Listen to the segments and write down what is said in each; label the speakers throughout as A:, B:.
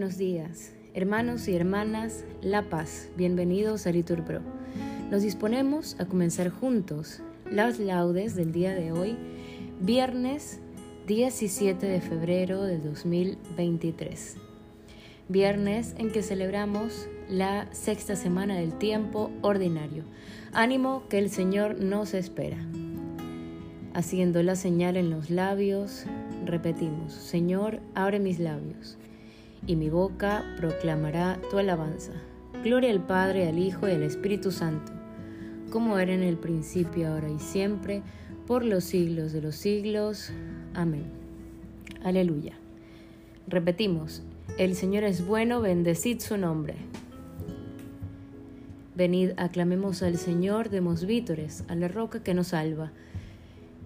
A: buenos días. Hermanos y hermanas, La Paz, bienvenidos a Litur Pro. Nos disponemos a comenzar juntos las laudes del día de hoy, viernes 17 de febrero del 2023. Viernes en que celebramos la sexta semana del tiempo ordinario. Ánimo que el Señor nos espera. Haciendo la señal en los labios, repetimos, Señor, abre mis labios y mi boca proclamará tu alabanza. Gloria al Padre, al Hijo y al Espíritu Santo, como era en el principio, ahora y siempre, por los siglos de los siglos. Amén. Aleluya. Repetimos, el Señor es bueno, bendecid su nombre. Venid, aclamemos al Señor, demos vítores a la roca que nos salva.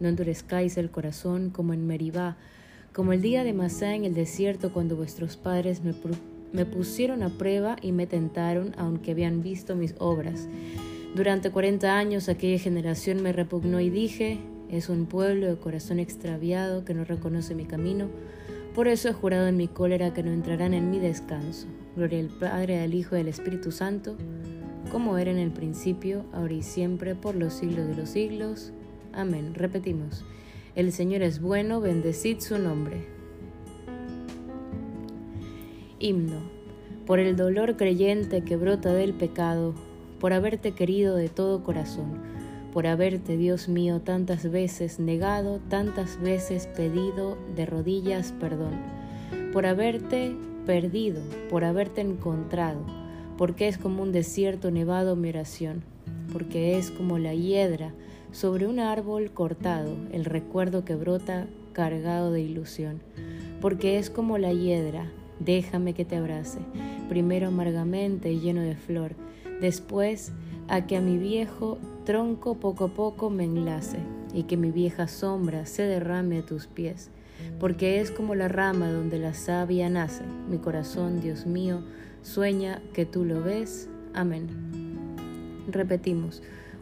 A: no endurezcáis el corazón como en Meribá, como el día de Masá en el desierto cuando vuestros padres me, me pusieron a prueba y me tentaron, aunque habían visto mis obras. Durante cuarenta años aquella generación me repugnó y dije, es un pueblo de corazón extraviado que no reconoce mi camino. Por eso he jurado en mi cólera que no entrarán en mi descanso. Gloria al Padre, al Hijo y al Espíritu Santo, como era en el principio, ahora y siempre, por los siglos de los siglos. Amén. Repetimos. El Señor es bueno, bendecid su nombre. Himno. Por el dolor creyente que brota del pecado, por haberte querido de todo corazón, por haberte, Dios mío, tantas veces negado, tantas veces pedido de rodillas perdón, por haberte perdido, por haberte encontrado, porque es como un desierto nevado mi oración, porque es como la hiedra sobre un árbol cortado, el recuerdo que brota cargado de ilusión, porque es como la hiedra, déjame que te abrace, primero amargamente y lleno de flor, después a que a mi viejo tronco poco a poco me enlace y que mi vieja sombra se derrame a tus pies, porque es como la rama donde la savia nace, mi corazón, Dios mío, sueña que tú lo ves. Amén. Repetimos,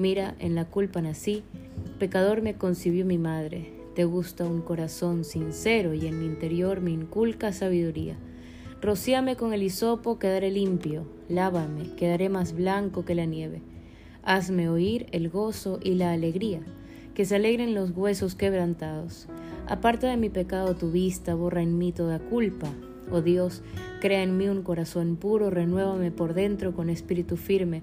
A: Mira, en la culpa nací, pecador me concibió mi madre. Te gusta un corazón sincero y en mi interior me inculca sabiduría. Rocíame con el hisopo, quedaré limpio. Lávame, quedaré más blanco que la nieve. Hazme oír el gozo y la alegría, que se alegren los huesos quebrantados. Aparta de mi pecado tu vista, borra en mí toda culpa. Oh Dios, crea en mí un corazón puro, renuévame por dentro con espíritu firme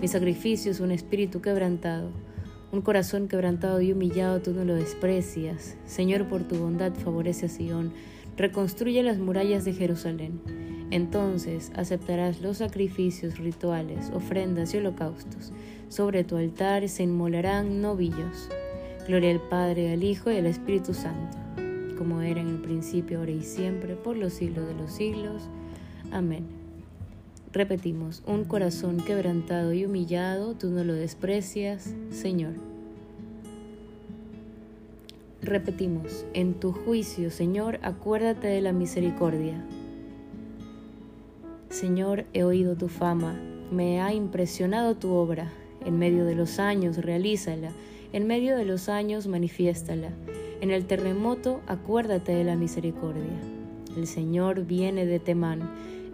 A: Mi sacrificio es un espíritu quebrantado. Un corazón quebrantado y humillado tú no lo desprecias. Señor, por tu bondad favorece a Sion. Reconstruye las murallas de Jerusalén. Entonces aceptarás los sacrificios rituales, ofrendas y holocaustos. Sobre tu altar se inmolarán novillos. Gloria al Padre, al Hijo y al Espíritu Santo como era en el principio, ahora y siempre, por los siglos de los siglos. Amén. Repetimos, un corazón quebrantado y humillado, tú no lo desprecias, Señor. Repetimos, en tu juicio, Señor, acuérdate de la misericordia. Señor, he oído tu fama, me ha impresionado tu obra. En medio de los años, realízala. En medio de los años, manifiéstala. En el terremoto, acuérdate de la misericordia. El Señor viene de Temán,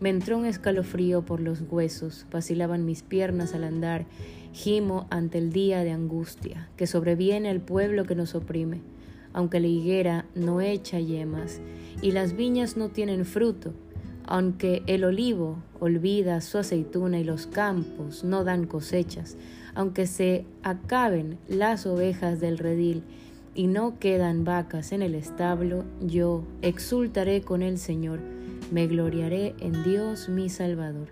A: Me entró un escalofrío por los huesos, vacilaban mis piernas al andar, gimo ante el día de angustia que sobreviene al pueblo que nos oprime. Aunque la higuera no echa yemas y las viñas no tienen fruto, aunque el olivo olvida su aceituna y los campos no dan cosechas, aunque se acaben las ovejas del redil y no quedan vacas en el establo, yo exultaré con el Señor, me gloriaré en Dios mi Salvador.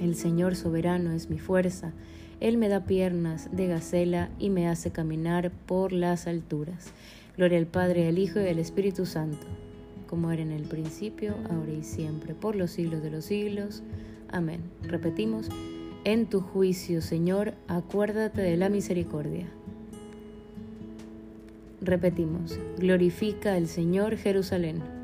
A: El Señor soberano es mi fuerza, Él me da piernas de gacela y me hace caminar por las alturas. Gloria al Padre, al Hijo y al Espíritu Santo, como era en el principio, ahora y siempre, por los siglos de los siglos. Amén. Repetimos, en tu juicio, Señor, acuérdate de la misericordia. Repetimos, glorifica al Señor Jerusalén.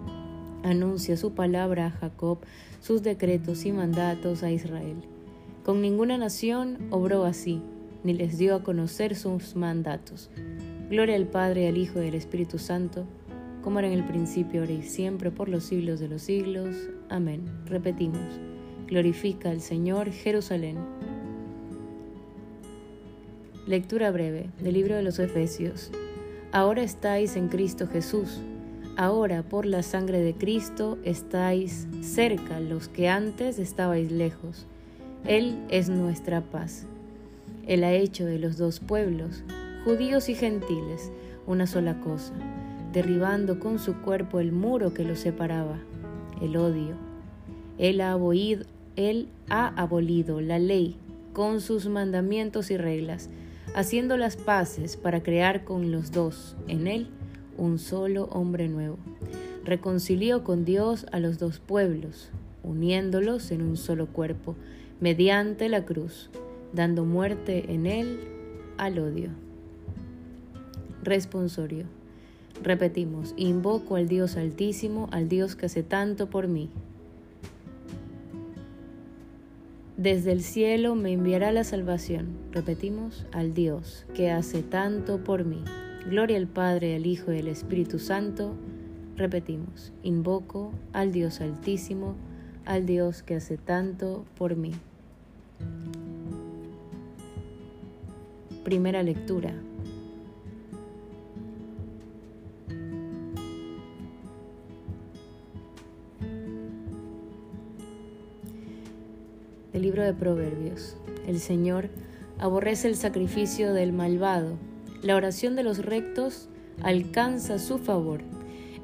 A: Anuncia su palabra a Jacob, sus decretos y mandatos a Israel. Con ninguna nación obró así, ni les dio a conocer sus mandatos. Gloria al Padre, al Hijo y al Espíritu Santo, como era en el principio, ahora y siempre, por los siglos de los siglos. Amén. Repetimos. Glorifica al Señor Jerusalén. Lectura breve del libro de los Efesios. Ahora estáis en Cristo Jesús. Ahora por la sangre de Cristo estáis cerca los que antes estabais lejos. Él es nuestra paz. Él ha hecho de los dos pueblos, judíos y gentiles, una sola cosa, derribando con su cuerpo el muro que los separaba, el odio. Él ha, abolido, él ha la ley con sus mandamientos y reglas haciendo las paces para crear con los dos, en él, un solo hombre nuevo. Reconcilió con Dios a los dos pueblos, uniéndolos en un solo cuerpo, mediante la cruz, dando muerte en él al odio. Responsorio. Repetimos, invoco al Dios altísimo, al Dios que hace tanto por mí. Desde el cielo me enviará la salvación. Repetimos, al Dios que hace tanto por mí. Gloria al Padre, al Hijo y al Espíritu Santo. Repetimos, invoco al Dios altísimo, al Dios que hace tanto por mí. Primera lectura. del libro de Proverbios. El Señor aborrece el sacrificio del malvado. La oración de los rectos alcanza su favor.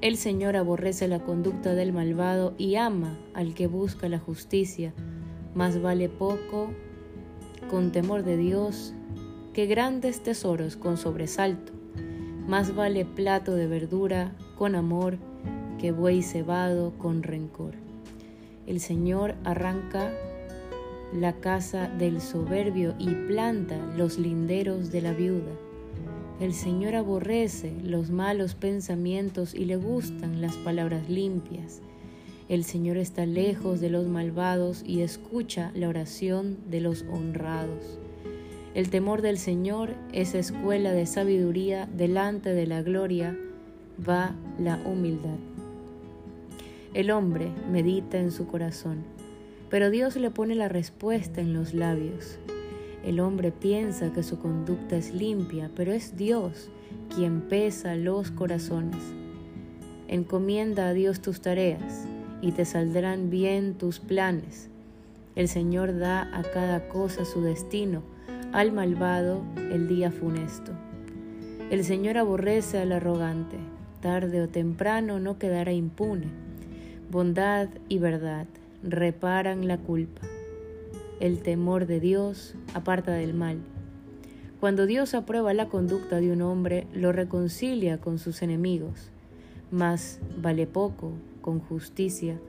A: El Señor aborrece la conducta del malvado y ama al que busca la justicia. Más vale poco con temor de Dios que grandes tesoros con sobresalto. Más vale plato de verdura con amor que buey cebado con rencor. El Señor arranca la casa del soberbio y planta los linderos de la viuda. El Señor aborrece los malos pensamientos y le gustan las palabras limpias. El Señor está lejos de los malvados y escucha la oración de los honrados. El temor del Señor es escuela de sabiduría, delante de la gloria va la humildad. El hombre medita en su corazón pero Dios le pone la respuesta en los labios. El hombre piensa que su conducta es limpia, pero es Dios quien pesa los corazones. Encomienda a Dios tus tareas y te saldrán bien tus planes. El Señor da a cada cosa su destino, al malvado el día funesto. El Señor aborrece al arrogante, tarde o temprano no quedará impune. Bondad y verdad reparan la culpa. El temor de Dios aparta del mal. Cuando Dios aprueba la conducta de un hombre, lo reconcilia con sus enemigos, mas vale poco con justicia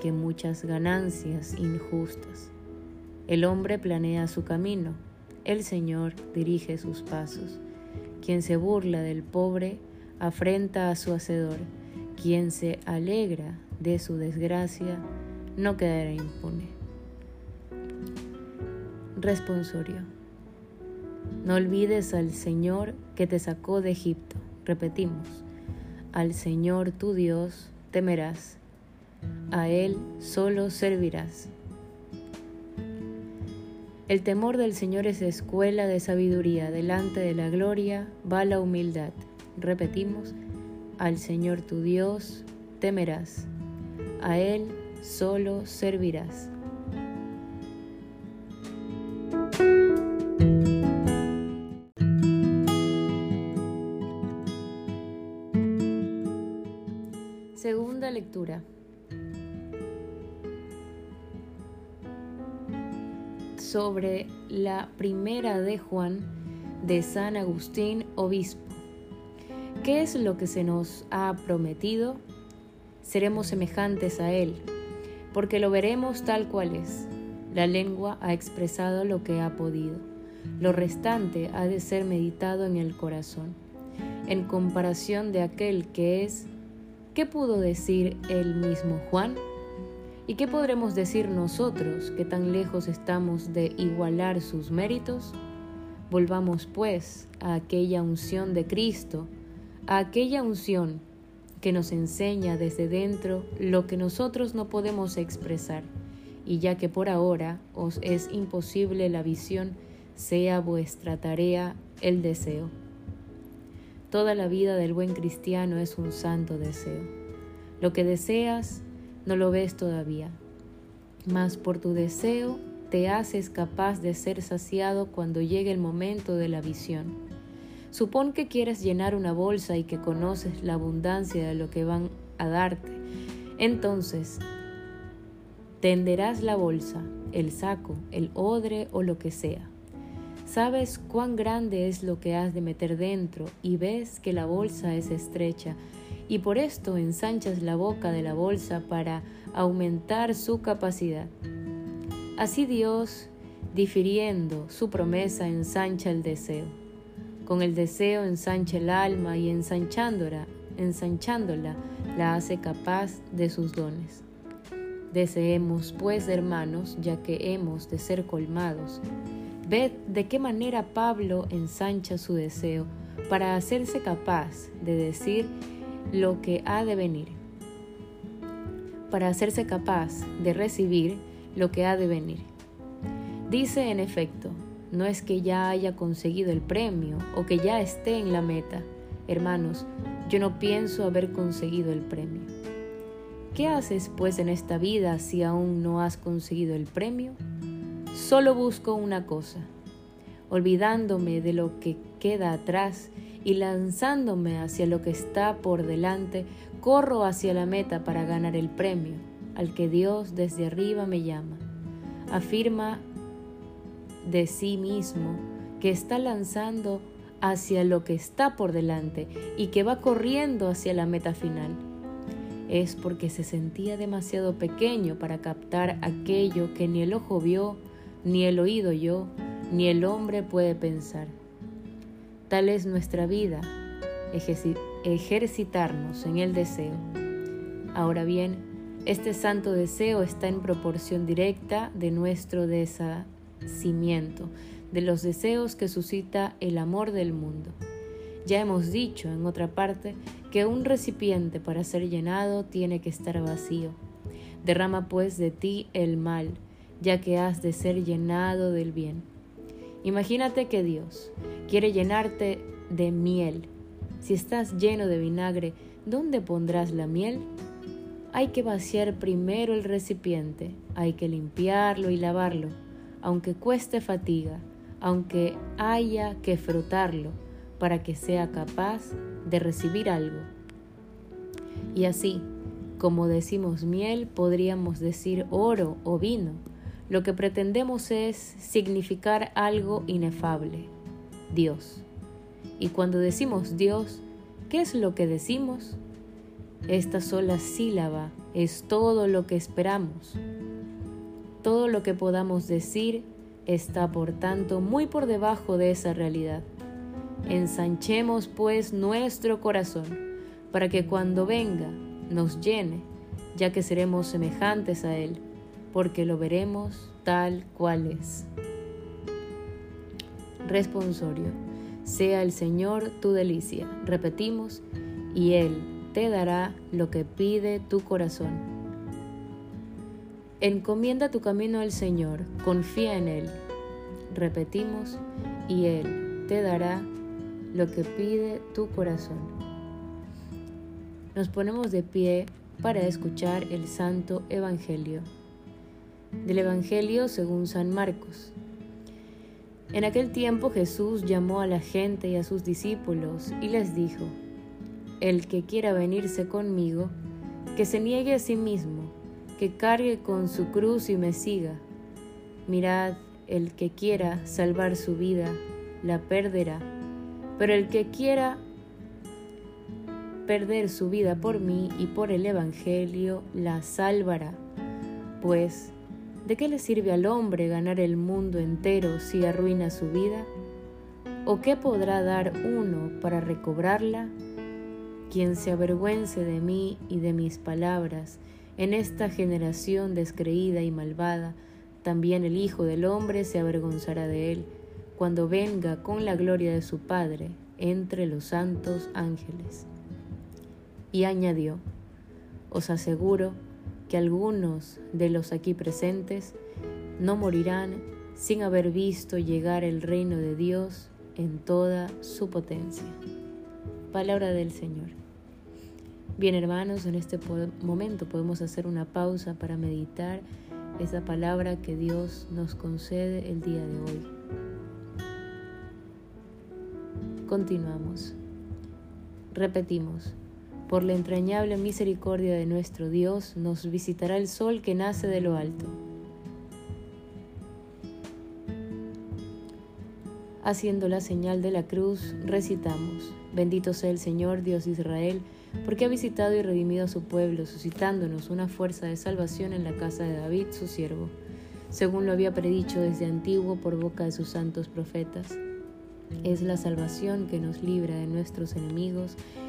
A: que muchas ganancias injustas. El hombre planea su camino, el Señor dirige sus pasos. Quien se burla del pobre afrenta a su hacedor. Quien se alegra de su desgracia no quedará impune. Responsorio. No olvides al Señor que te sacó de Egipto. Repetimos, al Señor tu Dios temerás, a Él solo servirás. El temor del Señor es escuela de sabiduría, delante de la gloria va la humildad. Repetimos, al Señor tu Dios temerás, a Él solo servirás. Sobre la primera de Juan de San Agustín, obispo. ¿Qué es lo que se nos ha prometido? Seremos semejantes a Él, porque lo veremos tal cual es. La lengua ha expresado lo que ha podido. Lo restante ha de ser meditado en el corazón. En comparación de aquel que es, ¿qué pudo decir el mismo Juan? ¿Y qué podremos decir nosotros que tan lejos estamos de igualar sus méritos? Volvamos pues a aquella unción de Cristo, a aquella unción que nos enseña desde dentro lo que nosotros no podemos expresar, y ya que por ahora os es imposible la visión, sea vuestra tarea el deseo. Toda la vida del buen cristiano es un santo deseo. Lo que deseas no lo ves todavía, mas por tu deseo te haces capaz de ser saciado cuando llegue el momento de la visión. Supón que quieres llenar una bolsa y que conoces la abundancia de lo que van a darte. Entonces, tenderás la bolsa, el saco, el odre o lo que sea. Sabes cuán grande es lo que has de meter dentro y ves que la bolsa es estrecha y por esto ensanchas la boca de la bolsa para aumentar su capacidad. Así Dios, difiriendo su promesa, ensancha el deseo. Con el deseo ensancha el alma y ensanchándola, ensanchándola la hace capaz de sus dones. Deseemos, pues, hermanos, ya que hemos de ser colmados. Ved de qué manera Pablo ensancha su deseo para hacerse capaz de decir lo que ha de venir, para hacerse capaz de recibir lo que ha de venir. Dice en efecto, no es que ya haya conseguido el premio o que ya esté en la meta. Hermanos, yo no pienso haber conseguido el premio. ¿Qué haces pues en esta vida si aún no has conseguido el premio? Solo busco una cosa, olvidándome de lo que queda atrás y lanzándome hacia lo que está por delante, corro hacia la meta para ganar el premio, al que Dios desde arriba me llama. Afirma de sí mismo que está lanzando hacia lo que está por delante y que va corriendo hacia la meta final. Es porque se sentía demasiado pequeño para captar aquello que ni el ojo vio, ni el oído yo, ni el hombre puede pensar. Tal es nuestra vida, ejercitarnos en el deseo. Ahora bien, este santo deseo está en proporción directa de nuestro deshacimiento, de los deseos que suscita el amor del mundo. Ya hemos dicho, en otra parte, que un recipiente para ser llenado tiene que estar vacío. Derrama pues de ti el mal, ya que has de ser llenado del bien. Imagínate que Dios quiere llenarte de miel. Si estás lleno de vinagre, ¿dónde pondrás la miel? Hay que vaciar primero el recipiente, hay que limpiarlo y lavarlo, aunque cueste fatiga, aunque haya que frotarlo para que sea capaz de recibir algo. Y así, como decimos miel, podríamos decir oro o vino. Lo que pretendemos es significar algo inefable, Dios. Y cuando decimos Dios, ¿qué es lo que decimos? Esta sola sílaba es todo lo que esperamos. Todo lo que podamos decir está por tanto muy por debajo de esa realidad. Ensanchemos pues nuestro corazón para que cuando venga nos llene, ya que seremos semejantes a Él, porque lo veremos tal cual es. Responsorio. Sea el Señor tu delicia. Repetimos, y Él te dará lo que pide tu corazón. Encomienda tu camino al Señor, confía en Él. Repetimos, y Él te dará lo que pide tu corazón. Nos ponemos de pie para escuchar el Santo Evangelio. Del Evangelio según San Marcos. En aquel tiempo Jesús llamó a la gente y a sus discípulos y les dijo, El que quiera venirse conmigo, que se niegue a sí mismo, que cargue con su cruz y me siga. Mirad, el que quiera salvar su vida, la perderá pero el que quiera perder su vida por mí y por el Evangelio, la salvará. Pues, ¿de qué le sirve al hombre ganar el mundo entero si arruina su vida? ¿O qué podrá dar uno para recobrarla? Quien se avergüence de mí y de mis palabras en esta generación descreída y malvada, también el Hijo del Hombre se avergonzará de él cuando venga con la gloria de su Padre entre los santos ángeles. Y añadió, os aseguro que algunos de los aquí presentes no morirán sin haber visto llegar el reino de Dios en toda su potencia. Palabra del Señor. Bien hermanos, en este momento podemos hacer una pausa para meditar esa palabra que Dios nos concede el día de hoy. Continuamos. Repetimos. Por la entrañable misericordia de nuestro Dios nos visitará el sol que nace de lo alto. Haciendo la señal de la cruz, recitamos, bendito sea el Señor Dios de Israel, porque ha visitado y redimido a su pueblo, suscitándonos una fuerza de salvación en la casa de David, su siervo, según lo había predicho desde antiguo por boca de sus santos profetas es la salvación que nos libra de nuestros enemigos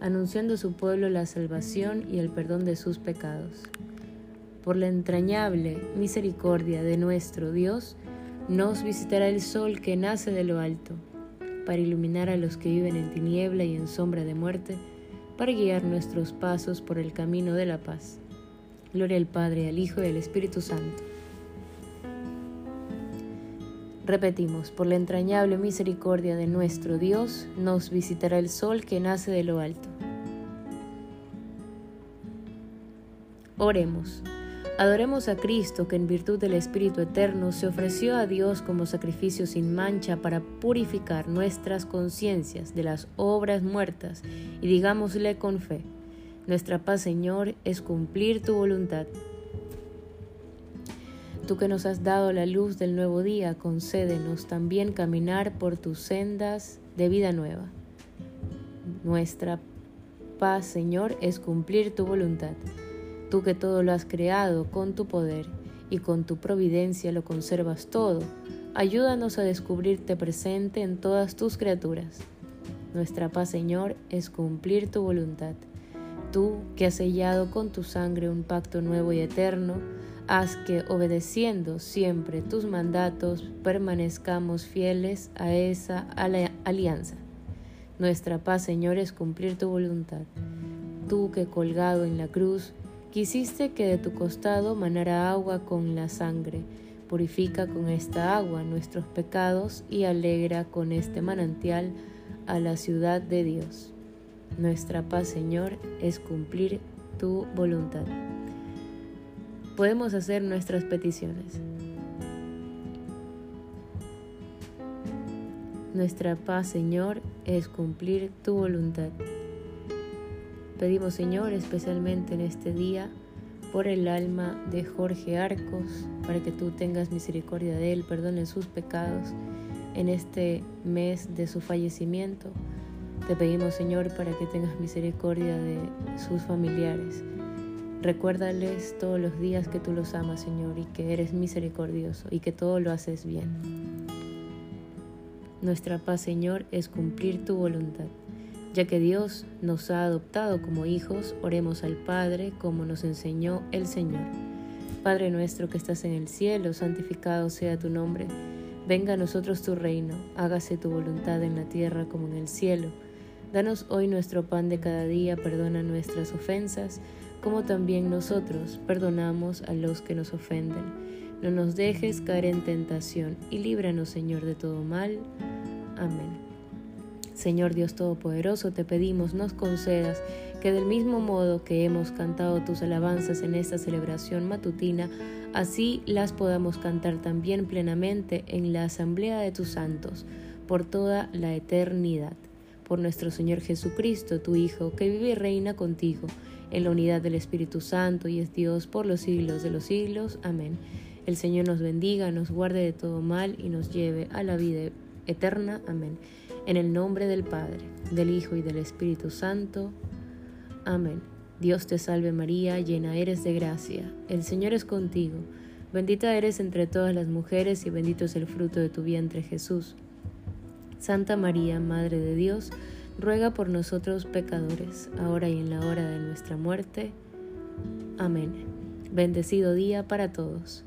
A: anunciando a su pueblo la salvación y el perdón de sus pecados. Por la entrañable misericordia de nuestro Dios, nos visitará el sol que nace de lo alto, para iluminar a los que viven en tiniebla y en sombra de muerte, para guiar nuestros pasos por el camino de la paz. Gloria al Padre, al Hijo y al Espíritu Santo Repetimos, por la entrañable misericordia de nuestro Dios, nos visitará el sol que nace de lo alto. Oremos. Adoremos a Cristo que en virtud del Espíritu Eterno se ofreció a Dios como sacrificio sin mancha para purificar nuestras conciencias de las obras muertas y digámosle con fe, nuestra paz Señor es cumplir tu voluntad Tú que nos has dado la luz del nuevo día, concédenos también caminar por tus sendas de vida nueva. Nuestra paz, Señor, es cumplir tu voluntad. Tú que todo lo has creado con tu poder y con tu providencia lo conservas todo, ayúdanos a descubrirte presente en todas tus criaturas. Nuestra paz, Señor, es cumplir tu voluntad. Tú que has sellado con tu sangre un pacto nuevo y eterno, haz que, obedeciendo siempre tus mandatos, permanezcamos fieles a esa alianza. Nuestra paz, Señor, es cumplir tu voluntad. Tú que colgado en la cruz, quisiste que de tu costado manara agua con la sangre, purifica con esta agua nuestros pecados y alegra con este manantial a la ciudad de Dios. Nuestra paz, Señor, es cumplir tu voluntad podemos hacer nuestras peticiones. Nuestra paz, Señor, es cumplir tu voluntad. Pedimos, Señor, especialmente en este día, por el alma de Jorge Arcos, para que tú tengas misericordia de él, perdone sus pecados en este mes de su fallecimiento. Te pedimos, Señor, para que tengas misericordia de sus familiares Recuérdales todos los días que tú los amas, Señor, y que eres misericordioso y que todo lo haces bien. Nuestra paz, Señor, es cumplir tu voluntad. Ya que Dios nos ha adoptado como hijos, oremos al Padre como nos enseñó el Señor. Padre nuestro que estás en el cielo, santificado sea tu nombre. Venga a nosotros tu reino, hágase tu voluntad en la tierra como en el cielo. Danos hoy nuestro pan de cada día, perdona nuestras ofensas como también nosotros perdonamos a los que nos ofenden. No nos dejes caer en tentación y líbranos, Señor, de todo mal. Amén. Señor Dios Todopoderoso, te pedimos nos concedas que del mismo modo que hemos cantado tus alabanzas en esta celebración matutina, así las podamos cantar también plenamente en la asamblea de tus santos, por toda la eternidad. Por nuestro Señor Jesucristo, tu Hijo, que vive y reina contigo en la unidad del Espíritu Santo y es Dios por los siglos de los siglos. Amén. El Señor nos bendiga, nos guarde de todo mal y nos lleve a la vida eterna. Amén. En el nombre del Padre, del Hijo y del Espíritu Santo. Amén. Dios te salve María, llena eres de gracia. El Señor es contigo. Bendita eres entre todas las mujeres y bendito es el fruto de tu vientre Jesús. Santa María, Madre de Dios, ruega por nosotros pecadores, ahora y en la hora de nuestra muerte. Amén. Bendecido día para todos.